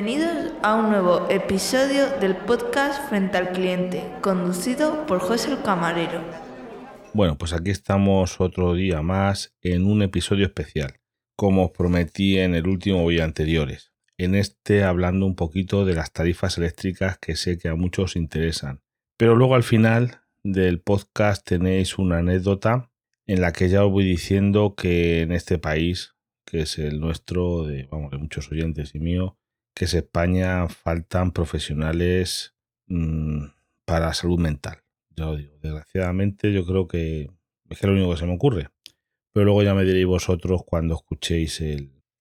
Bienvenidos a un nuevo episodio del podcast Frente al Cliente, conducido por José el Camarero. Bueno, pues aquí estamos otro día más en un episodio especial, como os prometí en el último y anteriores. En este hablando un poquito de las tarifas eléctricas que sé que a muchos interesan. Pero luego al final del podcast tenéis una anécdota en la que ya os voy diciendo que en este país, que es el nuestro, de, de muchos oyentes y mío, que es España, faltan profesionales mmm, para salud mental. Ya lo digo, desgraciadamente yo creo que es que lo único que se me ocurre. Pero luego ya me diréis vosotros cuando escuchéis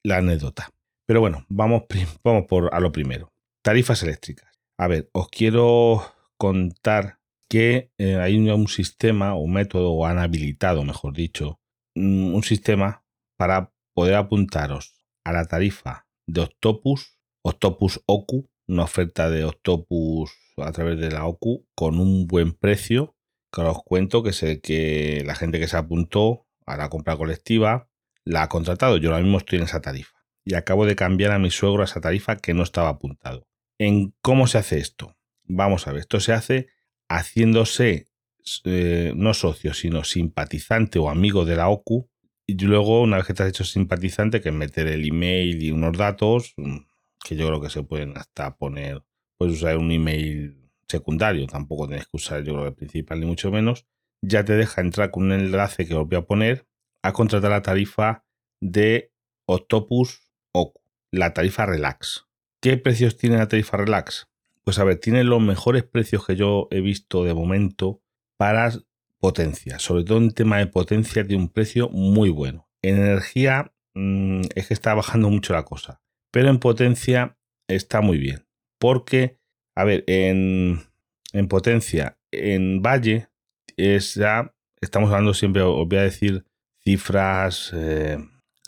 la anécdota. Pero bueno, vamos, vamos por a lo primero. Tarifas eléctricas. A ver, os quiero contar que eh, hay un, sistema o método, o han habilitado, mejor dicho, mm, un sistema para poder apuntaros a la tarifa de Octopus, Octopus Ocu, una oferta de Octopus a través de la Ocu con un buen precio, que os cuento que sé que la gente que se apuntó a la compra colectiva la ha contratado. Yo ahora mismo estoy en esa tarifa y acabo de cambiar a mi suegro a esa tarifa que no estaba apuntado. ¿En cómo se hace esto? Vamos a ver, esto se hace haciéndose eh, no socio, sino simpatizante o amigo de la OCU. Y luego, una vez que te has hecho simpatizante, que meter el email y unos datos, mm, que yo creo que se pueden hasta poner, puedes usar un email secundario, tampoco tienes que usar yo creo el principal ni mucho menos, ya te deja entrar con un enlace que os voy a poner a contratar la tarifa de Octopus OCU, la tarifa Relax. ¿Qué precios tiene la tarifa Relax? Pues a ver, tiene los mejores precios que yo he visto de momento para potencia. Sobre todo en tema de potencia de un precio muy bueno. En energía mmm, es que está bajando mucho la cosa. Pero en potencia está muy bien. Porque, a ver, en, en potencia, en Valle, es ya, estamos hablando siempre, os voy a decir cifras eh,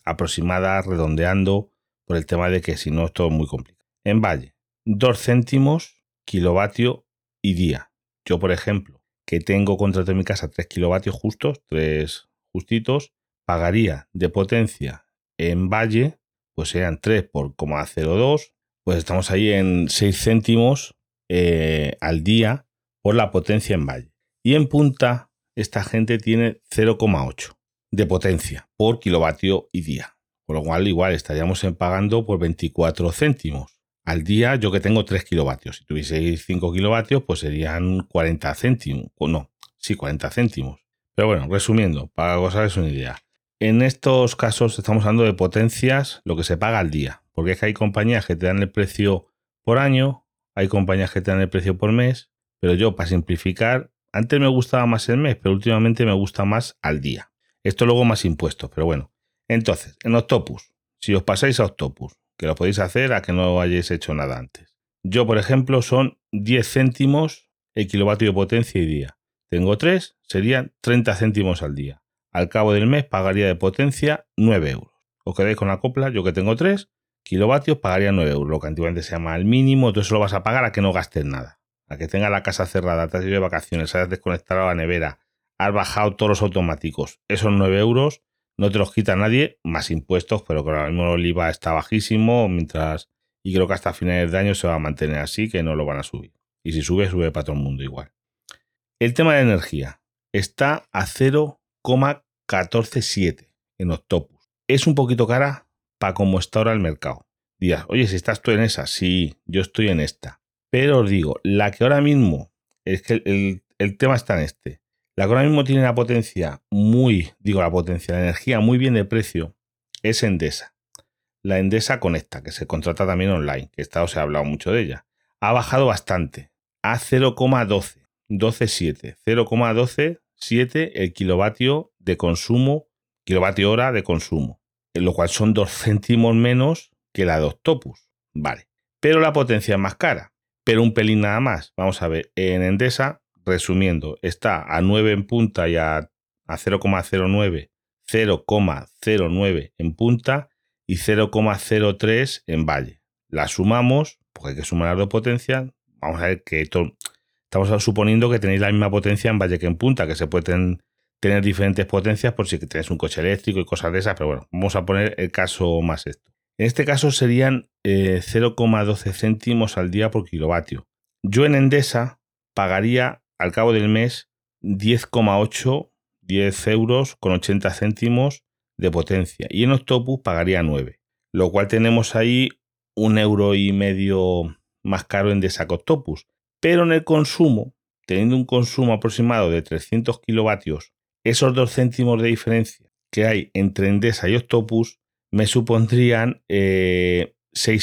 aproximadas, redondeando, por el tema de que si no, es muy complicado. En Valle, 2 céntimos kilovatio y día. Yo, por ejemplo, que tengo contrato en mi casa 3 kilovatios justos, 3 justitos, pagaría de potencia en valle, pues serían 3 por 0,02, pues estamos ahí en 6 céntimos eh, al día por la potencia en valle. Y en punta, esta gente tiene 0,8 de potencia por kilovatio y día. Por lo cual, igual estaríamos pagando por 24 céntimos al día yo que tengo 3 kilovatios. Si tuvieseis 5 kilovatios, pues serían 40 céntimos. No, sí, 40 céntimos. Pero bueno, resumiendo, para que os una idea. En estos casos estamos hablando de potencias, lo que se paga al día. Porque es que hay compañías que te dan el precio por año, hay compañías que te dan el precio por mes, pero yo, para simplificar, antes me gustaba más el mes, pero últimamente me gusta más al día. Esto luego más impuestos, pero bueno. Entonces, en Octopus, si os pasáis a Octopus, que lo podéis hacer a que no hayáis hecho nada antes. Yo, por ejemplo, son 10 céntimos el kilovatio de potencia y día. Tengo 3, serían 30 céntimos al día. Al cabo del mes pagaría de potencia 9 euros. Os quedáis con la copla, yo que tengo 3 kilovatios pagaría 9 euros, lo que antiguamente se llama el mínimo, eso lo vas a pagar a que no gastes nada. A que tenga la casa cerrada, te has ido de vacaciones, hayas desconectado la nevera, has bajado todos los automáticos. Esos 9 euros no te los quita nadie, más impuestos, pero que ahora mismo el IVA está bajísimo, mientras, y creo que hasta finales de año se va a mantener así, que no lo van a subir. Y si sube, sube para todo el mundo igual. El tema de energía está a 0,147 en Octopus. Es un poquito cara para como está ahora el mercado. Dirás, oye, si estás tú en esa, sí, yo estoy en esta. Pero os digo, la que ahora mismo, es que el, tema está en este. La que ahora mismo tiene la potencia muy, digo la potencia, la energía muy bien de precio es Endesa. La Endesa Conecta, que se contrata también online, que está, os he hablado mucho de ella. Ha bajado bastante, a 0,12, 12,7, 0,127 el kilovatio de consumo, kilovatio hora de consumo, en lo cual son 2 céntimos menos que la de Octopus. Vale, pero la potencia es más cara, pero un pelín nada más. Vamos a ver, en Endesa resumiendo, está a 9 en punta y a, 0,09, 0,09 en punta y 0,03 en valle. La sumamos, porque hay que sumar las dos potencias. Vamos a ver que esto, estamos suponiendo que tenéis la misma potencia en valle que en punta, que se pueden tener diferentes potencias por si tenéis un coche eléctrico y cosas de esas, pero bueno, vamos a poner el caso más esto. En este caso serían 0,12 céntimos al día por kilovatio. Yo en Endesa pagaría al cabo del mes 10,8, 10 euros con 80 céntimos de potencia y en Octopus pagaría 9, lo cual tenemos ahí un euro y medio más caro en Endesa que Octopus. Pero en el consumo, teniendo un consumo aproximado de 300 kilovatios, esos 2 céntimos de diferencia que hay entre Endesa y Octopus me supondrían 6 eh,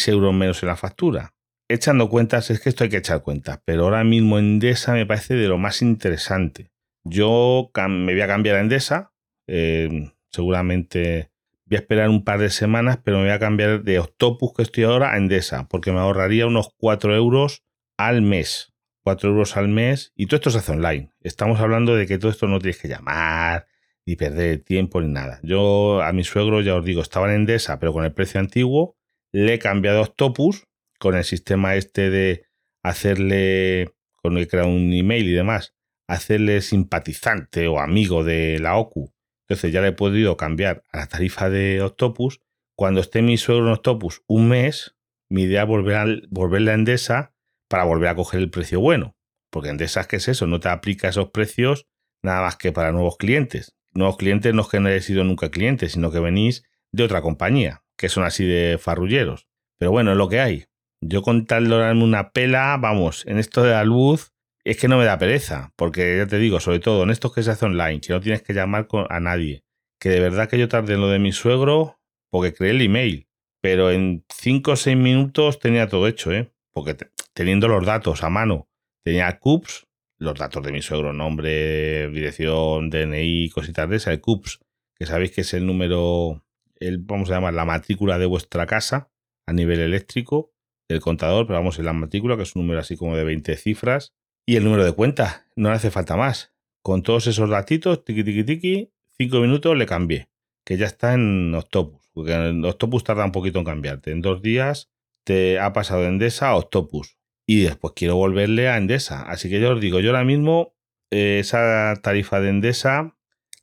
euros menos en la factura echando cuentas, es que esto hay que echar cuentas, pero ahora mismo Endesa me parece de lo más interesante. Yo me voy a cambiar a Endesa, eh, seguramente voy a esperar un par de semanas, pero me voy a cambiar de Octopus que estoy ahora a Endesa, porque me ahorraría unos 4 euros al mes. 4 euros al mes y todo esto se hace online. Estamos hablando de que todo esto no tienes que llamar, ni perder tiempo, ni nada. Yo a mi suegro, ya os digo, estaba en Endesa, pero con el precio antiguo, le he cambiado a Octopus con el sistema este de hacerle, con el crear un email y demás, hacerle simpatizante o amigo de la OCU. Entonces ya le he podido cambiar a la tarifa de Octopus. Cuando esté mi suegro en Octopus un mes, mi idea es volver a, volverle a Endesa para volver a coger el precio bueno. Porque Endesa es que es eso, no te aplica esos precios nada más que para nuevos clientes. Nuevos clientes no es que no hayáis sido nunca clientes, sino que venís de otra compañía, que son así de farrulleros. Pero bueno, es lo que hay. Yo con tal de darme una pela, vamos, en esto de la luz, es que no me da pereza, porque ya te digo, sobre todo en estos que se hace online, que no tienes que llamar a nadie, que de verdad que yo tardé en lo de mi suegro, porque creé el email, pero en 5 o 6 minutos tenía todo hecho, ¿eh? Porque teniendo los datos a mano, tenía CUPS, los datos de mi suegro, nombre, dirección, DNI, cositas de esa, el CUPS, que sabéis que es el número, el, vamos a llamar la matrícula de vuestra casa a nivel eléctrico, del contador, pero vamos en la matrícula, que es un número así como de 20 cifras, y el número de cuenta, no le hace falta más. Con todos esos datitos, tiki tiki tiki, cinco minutos le cambié, que ya está en Octopus, porque en Octopus tarda un poquito en cambiarte. En dos días te ha pasado de Endesa a Octopus, y después quiero volverle a Endesa. Así que yo os digo, yo ahora mismo eh, esa tarifa de Endesa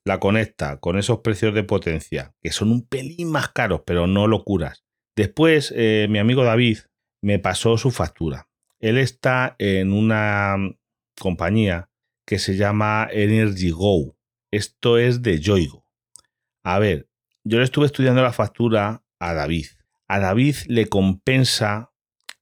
la conecta con esos precios de potencia, que son un pelín más caros, pero no locuras. Después, eh, mi amigo David, me pasó su factura. Él está en una compañía que se llama Energy Go. Esto es de Yoigo. A ver, yo le estuve estudiando la factura a David. A David le compensa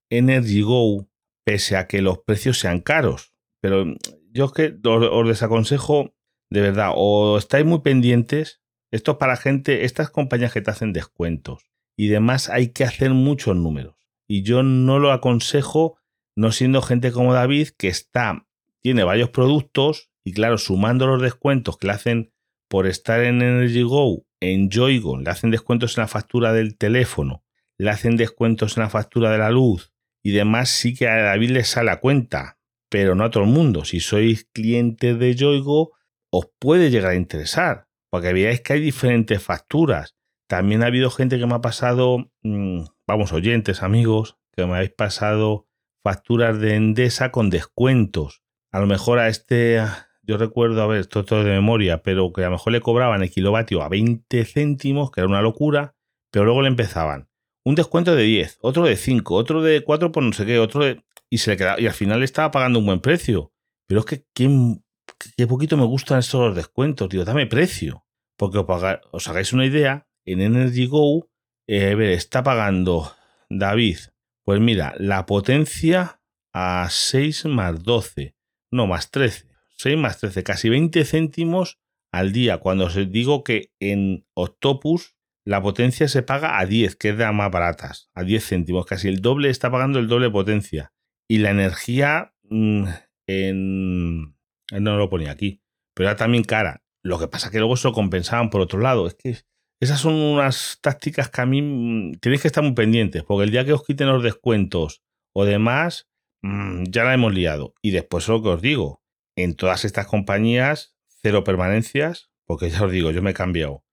Energy Go pese a que los precios sean caros. Pero yo es que os desaconsejo, de verdad, o estáis muy pendientes. Esto es para gente, estas compañías que te hacen descuentos y demás, hay que hacer muchos números y yo no lo aconsejo no siendo gente como David que está, tiene varios productos y claro, sumando los descuentos que le hacen por estar en Energy Go, en Joygo, le hacen descuentos en la factura del teléfono, le hacen descuentos en la factura de la luz y demás, sí que a David le sale a cuenta, pero no a todo el mundo. Si sois clientes de Joygo, os puede llegar a interesar, porque veáis que hay diferentes facturas. También ha habido gente que me ha pasado mm, vamos, oyentes, amigos, que me habéis pasado facturas de Endesa con descuentos. A lo mejor a este, yo recuerdo, a ver, esto todo de memoria, pero que a lo mejor le cobraban el kilovatio a 20 céntimos, que era una locura, pero luego le empezaban un descuento de 10, otro de 5, otro de 4 por no sé qué, otro de... Y, se le quedaba, y al final estaba pagando un buen precio. Pero es que qué, poquito me gustan estos descuentos, digo, dame precio. Porque os hagáis una idea, en Energy Go eh, está pagando David. Pues mira, la potencia a 6 más 12, no más 13, 6 más 13, casi 20 céntimos al día. Cuando os digo que en Octopus la potencia se paga a 10, que es de las más baratas, a 10 céntimos, casi el doble está pagando el doble potencia. Y la energía mm, en... No lo ponía aquí, pero era también cara. Lo que pasa que luego se compensaban por otro lado. Es que esas son unas tácticas que a mí mm, tenéis que estar muy pendientes, porque el día que os quiten los descuentos o demás, mm, ya la hemos liado. Y después lo que os digo, en todas estas compañías, cero permanencias, porque ya os digo, yo me he cambiado.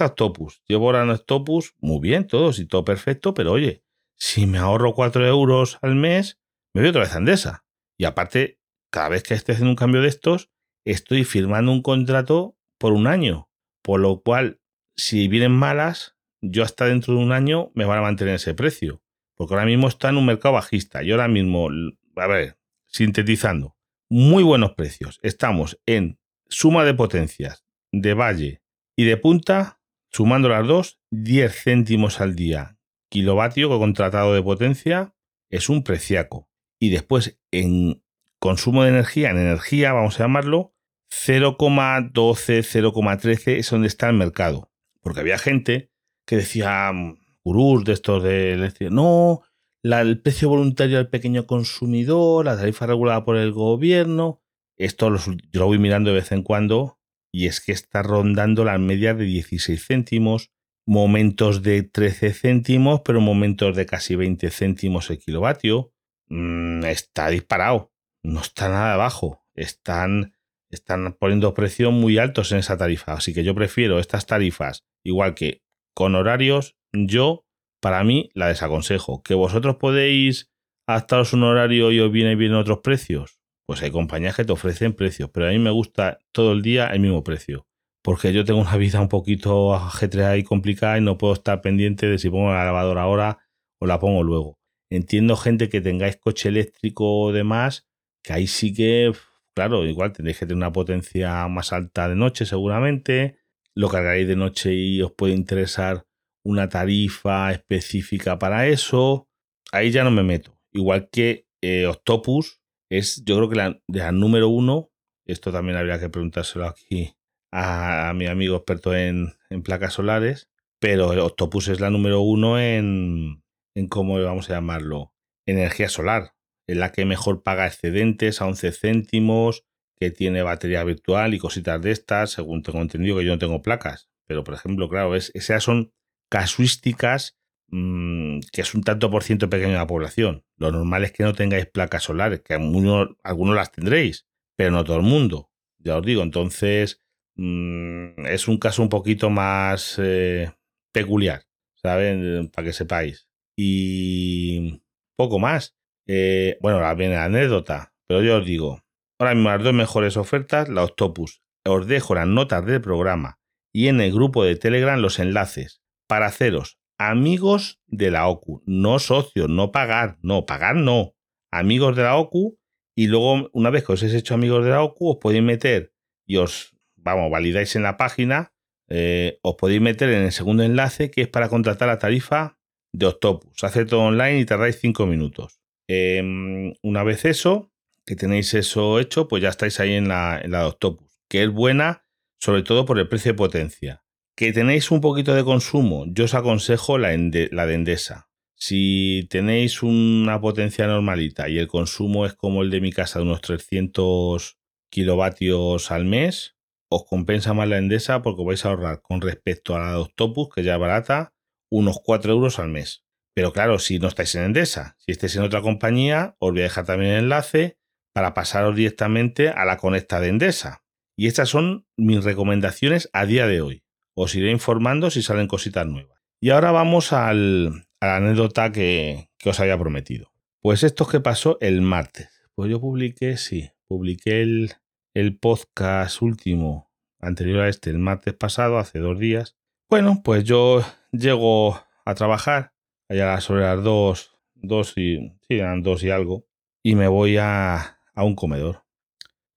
Octopus. Llevo ahora en Octopus, muy bien, todos y todo perfecto, pero oye, si me ahorro 4 euros al mes, me voy otra vez a Endesa. Y aparte, cada vez que esté haciendo un cambio de estos, estoy firmando un contrato por un año. Por lo cual, si vienen malas, yo hasta dentro de un año me van a mantener ese precio. porque ahora mismo está en un mercado bajista y ahora mismo, a ver, sintetizando, muy buenos precios. Estamos en suma de potencias de valle y de punta, sumando las dos, 10 céntimos al día. Kilovatio contratado de potencia es un preciaco. Y después en consumo de energía, en energía, vamos a llamarlo, 0,12, 0,13 es donde está el mercado. Porque había gente que decía, mm, gurús de estos de, no, el precio voluntario al pequeño consumidor, la tarifa regulada por el gobierno. Esto yo lo voy mirando de vez en cuando y es que está rondando la media de 16 céntimos, momentos de 13 céntimos, pero momentos de casi 20 céntimos el kilovatio. Mm, está disparado, no está nada bajo. Están, están poniendo precios muy altos en esa tarifa. Así que yo prefiero estas tarifas, igual que con horarios, yo para mí la desaconsejo. ¿Que vosotros podéis adaptaros un horario y os viene bien otros precios? Pues hay compañías que te ofrecen precios, pero a mí me gusta todo el día el mismo precio. Porque yo tengo una vida un poquito ajetreada y complicada y no puedo estar pendiente de si pongo la lavadora ahora o la pongo luego. Entiendo gente que tengáis coche eléctrico o demás, que ahí sí que, claro, igual tendréis que tener una potencia más alta de noche seguramente. Lo cargaréis de noche y os puede interesar una tarifa específica para eso. Ahí ya no me meto. Igual que eh, Octopus es, yo creo que la, número uno. Esto también habría que preguntárselo aquí a, mi amigo experto en, placas solares. Pero Octopus es la número uno en, en cómo vamos a llamarlo, energía solar. Es la que mejor paga excedentes a 11 céntimos, que tiene batería virtual y cositas de estas, según tengo entendido que yo no tengo placas. Pero, por ejemplo, claro, es, esas son casuísticas mm, que es un tanto por ciento pequeño de la población. Lo normal es que no tengáis placas solares, que algunos, algunos las tendréis, pero no todo el mundo. Ya os digo, entonces mm, es un caso un poquito más eh, peculiar, ¿saben? Para que sepáis. Y poco más. Eh, bueno, la viene la anécdota, pero yo os digo, ahora mismo las dos mejores ofertas, la Octopus. Os dejo las notas del programa y en el grupo de Telegram los enlaces para haceros amigos de la OCU, no socios, no pagar, no, pagar no, amigos de la OCU y luego una vez que os hayáis hecho amigos de la OCU os podéis meter y os, vamos, validáis en la página, eh, os podéis meter en el segundo enlace que es para contratar la tarifa de Octopus. Hace todo online y tardáis 5 minutos. Em, una vez eso, que tenéis eso hecho, pues ya estáis ahí en la, en la de Octopus, que es buena sobre todo por el precio de potencia. Que tenéis un poquito de consumo, yo os aconsejo la, de Endesa. Si tenéis una potencia normalita y el consumo es como el de mi casa de unos 300 kilovatios al mes, os compensa más la Endesa porque vais a ahorrar con respecto a la Octopus, que ya es barata, unos 4 euros al mes. Pero claro, si no estáis en Endesa, si estáis en otra compañía, os voy a dejar también el enlace para pasaros directamente a la conecta de Endesa. Y estas son mis recomendaciones a día de hoy os iré informando si salen cositas nuevas. Y ahora vamos al, a la anécdota que, os había prometido. Pues esto es que pasó el martes. Pues yo publiqué, sí, publiqué el, el podcast último anterior a este, el martes pasado, hace dos días. Bueno, pues yo llego a trabajar allá sobre las dos, dos y, sí, eran dos y algo, y me voy a, a un comedor.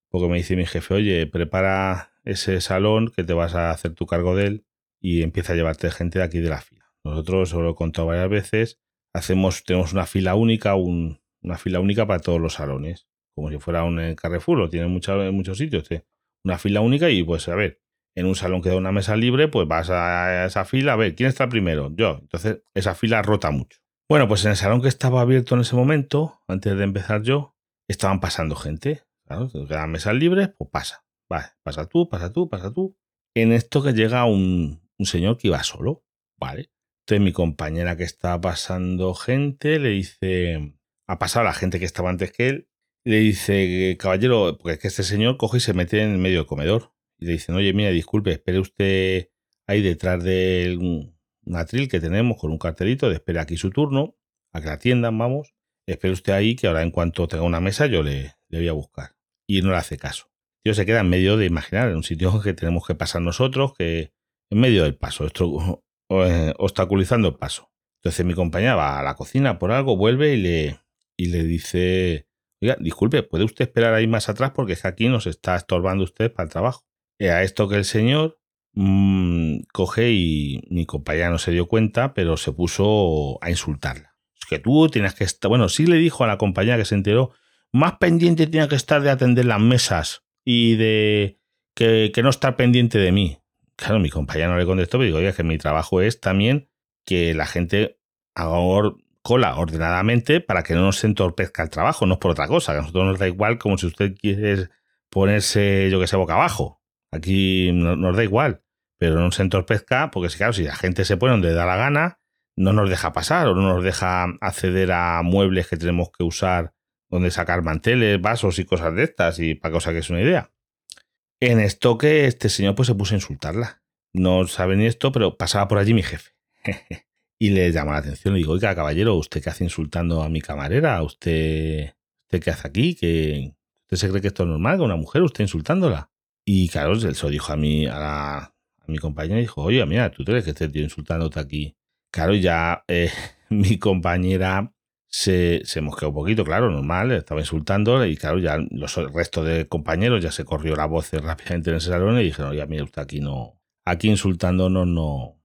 Porque me dice mi jefe, oye, prepara ese salón que te vas a hacer tu cargo de él y empieza a llevarte gente de aquí de la fila. Nosotros, os lo he contado varias veces, hacemos, tenemos una fila única, una fila única para todos los salones, como si fuera un eh, Carrefour, lo tiene en muchos sitios, una fila única y pues a ver, en un salón que da una mesa libre, pues vas a esa fila, a ver, ¿quién está primero? Yo. Entonces, esa fila rota mucho. Bueno, pues en el salón que estaba abierto en ese momento, antes de empezar yo, estaban pasando gente. Claro, quedan mesas libres, pues pasa. Vale, pasa tú, pasa tú, pasa tú. En esto que llega un, señor que iba solo, ¿vale? Entonces mi compañera que estaba pasando gente le dice, ha pasado la gente que estaba antes que él, le dice, caballero, porque es que este señor coge y se mete en medio del comedor. Y le dicen, oye, mira, disculpe, espere usted ahí detrás de un atril que tenemos con un cartelito de espere aquí su turno, a que la atiendan, vamos. Espere usted ahí que ahora en cuanto tenga una mesa yo le, le voy a buscar. Y no le hace caso tío se queda en medio de imaginar, en un sitio que tenemos que pasar nosotros, que en medio del paso, esto, eh, obstaculizando el paso. Entonces mi compañera va a la cocina por algo, vuelve y le, y le dice, oiga, disculpe, ¿puede usted esperar ahí más atrás? Porque es que aquí nos está estorbando usted para el trabajo. Y a esto que el señor mmm, coge y mi compañera no se dio cuenta, pero se puso a insultarla. Es que tú tienes que estar, bueno, sí le dijo a la compañera que se enteró, más pendiente tiene que estar de atender las mesas y de que, no estar pendiente de mí. Claro, mi compañera no le contestó, pero digo, oye, que mi trabajo es también que la gente haga cola ordenadamente para que no nos entorpezca el trabajo, no es por otra cosa, a nosotros nos da igual como si usted quiere ponerse, yo que sé, boca abajo. Aquí nos da igual, pero no se entorpezca, porque claro, si la gente se pone donde da la gana, no nos deja pasar o no nos deja acceder a muebles que tenemos que usar, donde sacar manteles, vasos y cosas de estas, y para que es una idea. En esto que este señor pues se puso a insultarla. No sabe ni esto, pero pasaba por allí mi jefe. y le llama la atención. Le digo, oiga, caballero, ¿usted qué hace insultando a mi camarera? ¿Usted, ¿usted qué hace aquí? ¿Que ¿Usted se cree que esto es normal? ¿Que una mujer usted insultándola? Y claro, él se lo dijo a mi, a, mi compañera dijo, oye, mira, ¿tú crees que este tío insultándote aquí? Claro, ya eh, mi compañera se, se mosqueó un poquito, claro, normal, estaba insultando y claro, ya los restos de compañeros ya se corrió la voz rápidamente en ese salón y dijeron, oye, mira, usted aquí no, aquí insultándonos no,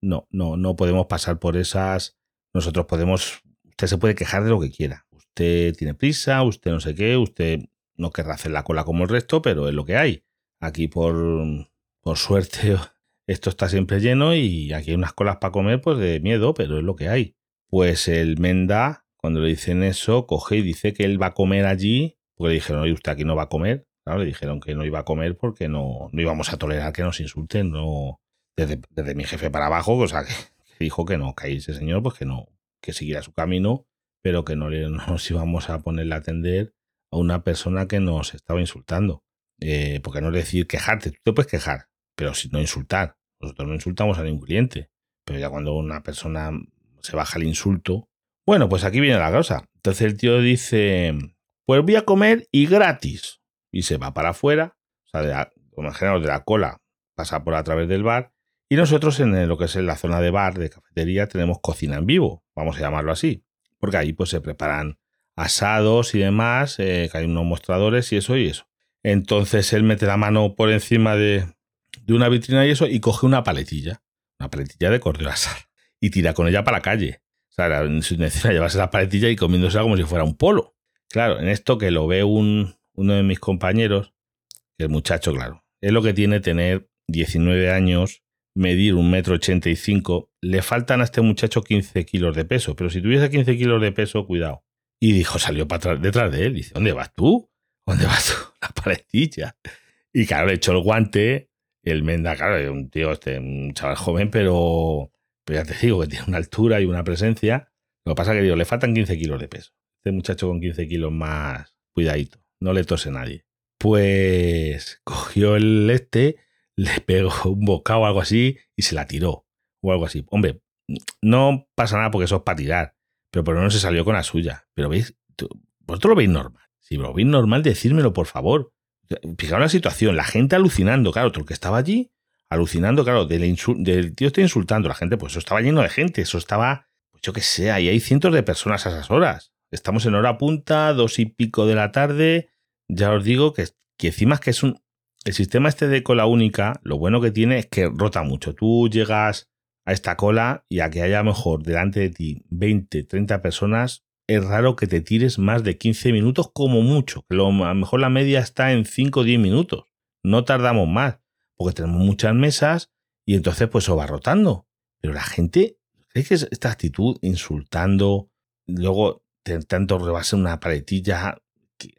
no, no, no podemos pasar por esas, nosotros podemos, usted se puede quejar de lo que quiera, usted tiene prisa, usted no sé qué, usted no querrá hacer la cola como el resto, pero es lo que hay. Aquí por, por suerte esto está siempre lleno y aquí hay unas colas para comer pues de miedo, pero es lo que hay. Pues el Menda, cuando le dicen eso, coge y dice que él va a comer allí, porque le dijeron, oye, usted aquí no va a comer. Claro, le dijeron que no iba a comer porque no, no íbamos a tolerar que nos insulten, no desde, desde mi jefe para abajo, o sea, que, dijo que no, que ese señor, pues que no, que siguiera su camino, pero que no le, nos íbamos a ponerle a atender a una persona que nos estaba insultando. Eh, porque no decir quejarte, tú te puedes quejar, pero si no insultar. Nosotros no insultamos a ningún cliente. Pero ya cuando una persona se baja el insulto. Bueno, pues aquí viene la cosa. Entonces el tío dice: Pues voy a comer y gratis. Y se va para afuera. O sea, de la, de la cola pasa por a través del bar. Y nosotros en lo que es la zona de bar, de cafetería, tenemos cocina en vivo, vamos a llamarlo así. Porque ahí pues se preparan asados y demás, eh, que hay unos mostradores y eso y eso. Entonces él mete la mano por encima de, de una vitrina y eso y coge una paletilla, una paletilla de cordero asar y tira con ella para la calle. O sea, intención llevarse la paletilla y comiéndosela como si fuera un polo. Claro, en esto que lo ve un, uno de mis compañeros, el muchacho, claro, es lo que tiene tener 19 años, medir un metro ochenta y cinco, le faltan a este muchacho 15 kilos de peso, pero si tuviese 15 kilos de peso, cuidado. Y dijo, salió para detrás de él, dice, ¿dónde vas tú? ¿Dónde vas tú? La paletilla. Y claro, le echó el guante, el Menda, claro, un tío, este, un chaval joven, pero, ya te digo que tiene una altura y una presencia. Lo que pasa es que digo, le faltan 15 kilos de peso. Este muchacho con 15 kilos más, cuidadito, no le tose nadie. Pues cogió el este, le pegó un bocado o algo así y se la tiró. O algo así. Hombre, no pasa nada porque eso es para tirar. Pero por lo menos se salió con la suya. Pero veis, vosotros lo veis normal. Si lo veis normal, decírmelo, por favor. Fijaos la situación, la gente alucinando, claro, el que estaba allí, alucinando, claro, del, del tío está insultando, la gente, pues eso estaba lleno de gente, eso estaba, pues yo qué sé, ahí hay cientos de personas a esas horas. Estamos en hora punta, dos y pico de la tarde, ya os digo que, que encima es que es un... El sistema este de cola única, lo bueno que tiene es que rota mucho. Tú llegas a esta cola y a que haya mejor delante de ti 20, 30 personas, es raro que te tires más de 15 minutos como mucho. Lo, a lo mejor la media está en 5 o 10 minutos. No tardamos más, porque tenemos muchas mesas y entonces pues eso va rotando. Pero la gente, ¿crees que esta actitud insultando, luego tanto rebase una paletilla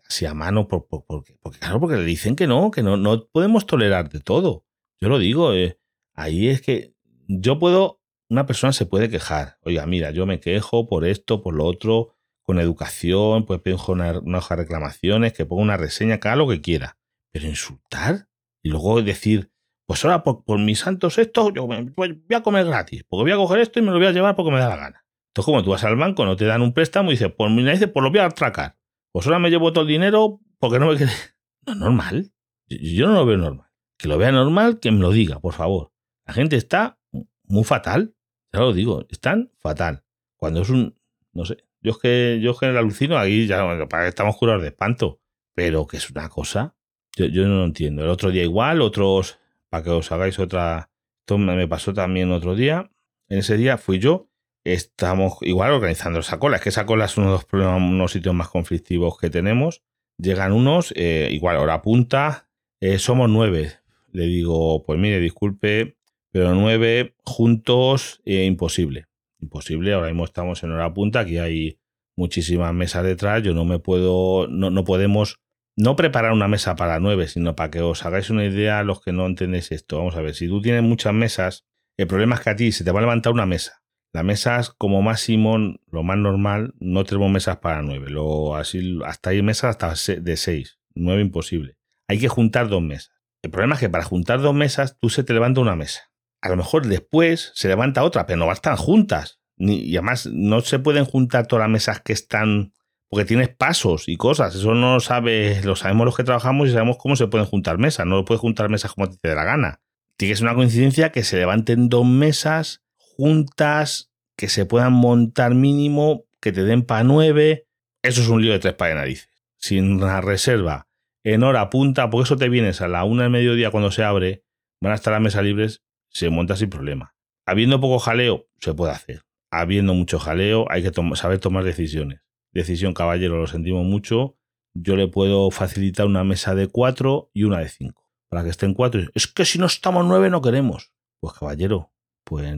así a mano? Por, porque, claro, porque le dicen que no, que no, no podemos tolerar de todo. Yo lo digo, eh, ahí es que yo puedo, una persona se puede quejar. Oiga, mira, yo me quejo por esto, por lo otro, con educación, pues pongo una, una, hoja de reclamaciones, que ponga una reseña, haga lo que quiera. Pero insultar y luego decir, pues ahora por, mis santos esto, yo voy a comer gratis, porque voy a coger esto y me lo voy a llevar porque me da la gana. Entonces, como tú vas al banco, no te dan un préstamo y dices, pues mi pues lo voy a atracar. Pues ahora me llevo todo el dinero porque no me quede. No normal. Yo, yo no lo veo normal. Que lo vea normal, que me lo diga, por favor. La gente está muy fatal. Ya lo digo, están fatal. Cuando es un, no sé, yo es que, yo es que alucino, ahí ya estamos curados de espanto, pero que es una cosa, yo, yo no lo entiendo. El otro día igual, otros, para que os hagáis otra, esto me pasó también otro día, en ese día fui yo, estamos igual organizando esa cola, es que esa cola es uno de los problemas, uno de los sitios más conflictivos que tenemos, llegan unos, eh, igual hora punta, eh, somos nueve, le digo, pues mire, disculpe, pero nueve juntos, eh, imposible. Imposible. Ahora mismo estamos en hora punta, aquí hay muchísimas mesas detrás. Yo no me puedo, no, no podemos no preparar una mesa para nueve, sino para que os hagáis una idea los que no entendéis esto. Vamos a ver, si tú tienes muchas mesas, el problema es que a ti se te va a levantar una mesa. Las mesas, como máximo, lo más normal, no tenemos mesas para nueve. Lo, así, hasta hay mesas hasta de seis. Nueve imposible. Hay que juntar dos mesas. El problema es que para juntar dos mesas, tú se te levanta una mesa a lo mejor después se levanta otra, pero no estar juntas. Ni, y además no se pueden juntar todas las mesas que están, porque tienes pasos y cosas. Eso no lo sabe, lo sabemos los que trabajamos y sabemos cómo se pueden juntar mesas. No lo puedes juntar mesas como te dé la gana. Tiene que ser una coincidencia que se levanten dos mesas juntas, que se puedan montar mínimo, que te den para nueve. Eso es un lío de tres para de narices. Sin la reserva, en hora punta, porque eso te vienes a la una del mediodía cuando se abre, van a estar las mesas libres se monta sin problema. Habiendo poco jaleo, se puede hacer. Habiendo mucho jaleo, hay que saber tomar decisiones. Decisión, caballero, lo sentimos mucho. Yo le puedo facilitar una mesa de cuatro y una de cinco. Para que estén cuatro. Es que si no estamos nueve no queremos. Pues caballero, pues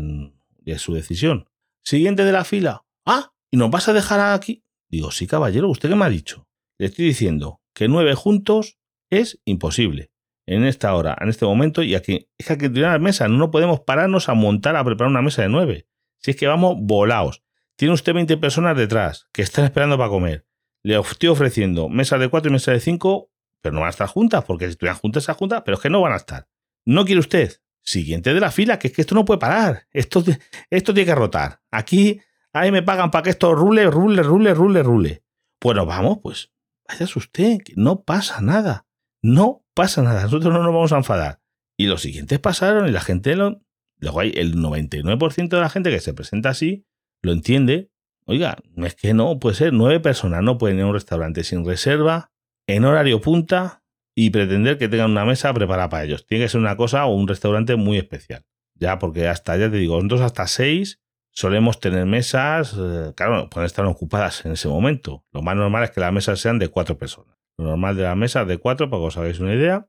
es su decisión. Siguiente de la fila. Ah, ¿y nos vas a dejar aquí? Digo, sí, caballero, ¿usted qué me ha dicho? Le estoy diciendo que nueve juntos es imposible en esta hora, en este momento, y aquí es que hay que tirar la mesa, no podemos pararnos a montar, a preparar una mesa de nueve. Si es que vamos volados. Tiene usted 20 personas detrás que están esperando para comer. Le estoy ofreciendo mesas de cuatro y mesas de cinco, pero no van a estar juntas, porque si estuvieran juntas, esas juntas, pero es que no van a estar. ¿No quiere usted? Siguiente de la fila, que es que esto no puede parar. Esto, esto tiene que rotar. Aquí, ahí me pagan para que esto rule, rule, rule, rule, rule. Bueno, vamos, pues, váyase usted, que no pasa nada. No pasa nada, nosotros no nos vamos a enfadar. Y los siguientes pasaron y la gente. Luego hay el 99% de la gente que se presenta así, lo entiende. Oiga, es que no, puede ser nueve personas, no pueden ir a un restaurante sin reserva, en horario punta y pretender que tengan una mesa preparada para ellos. Tiene que ser una cosa o un restaurante muy especial. Ya, porque hasta, ya te digo, nosotros hasta seis solemos tener mesas, eh, claro, pueden estar ocupadas en ese momento. Lo más normal es que las mesas sean de cuatro personas. Lo normal de la mesa de cuatro, para que os hagáis una idea.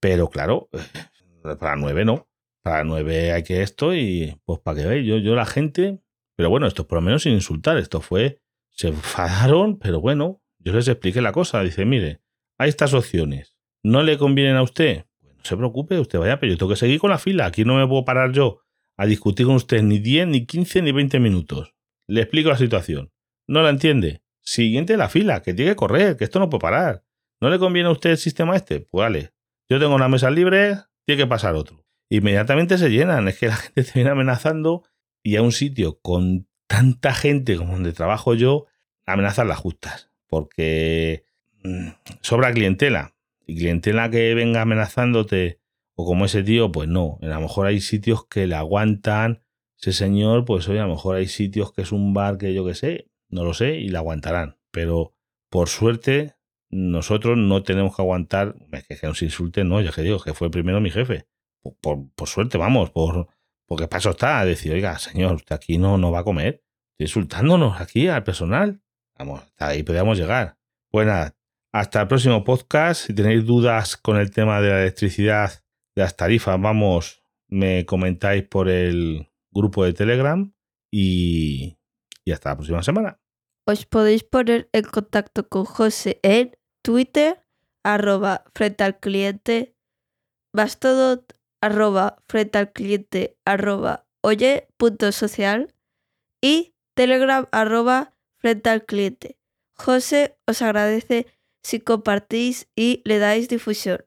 Pero claro, para nueve no. Para nueve hay que esto y pues para que veáis, yo, yo la gente, pero bueno, esto por lo menos sin insultar, esto fue, se enfadaron, pero bueno, yo les expliqué la cosa. Dice, mire, hay estas opciones. ¿No le convienen a usted? Pues no se preocupe, usted vaya, pero yo tengo que seguir con la fila. Aquí no me puedo parar yo a discutir con usted ni 10, ni 15, ni 20 minutos. Le explico la situación. ¿No la entiende? siguiente la fila, que tiene que correr, que esto no puede parar. ¿No le conviene a usted el sistema este? Pues vale. Yo tengo una mesa libre, tiene que pasar otro. Inmediatamente se llenan, es que la gente te viene amenazando y a un sitio con tanta gente como donde trabajo yo, amenazan las justas, porque mm, sobra clientela. Y clientela que venga amenazándote, o como ese tío, pues no. A lo mejor hay sitios que le aguantan. Ese señor, pues oye, a lo mejor hay sitios que es un bar que yo que sé, no lo sé y la aguantarán. Pero por suerte, nosotros no tenemos que aguantar. Es que, nos insulten, no, ya que digo, que fue primero mi jefe. Por, suerte, vamos, por, porque para eso está. Decir, oiga, señor, usted aquí no, no va a comer. Insultándonos aquí al personal. Vamos, hasta ahí podríamos llegar. Pues hasta el próximo podcast. Si tenéis dudas con el tema de la electricidad, de las tarifas, vamos, me comentáis por el grupo de Telegram. Y, y hasta la próxima semana. Os podéis poner en contacto con José en Twitter, arroba frente al cliente, bastodot, arroba frente al cliente, arroba oye punto social y telegram arroba frente al cliente. José os agradece si compartís y le dais difusión.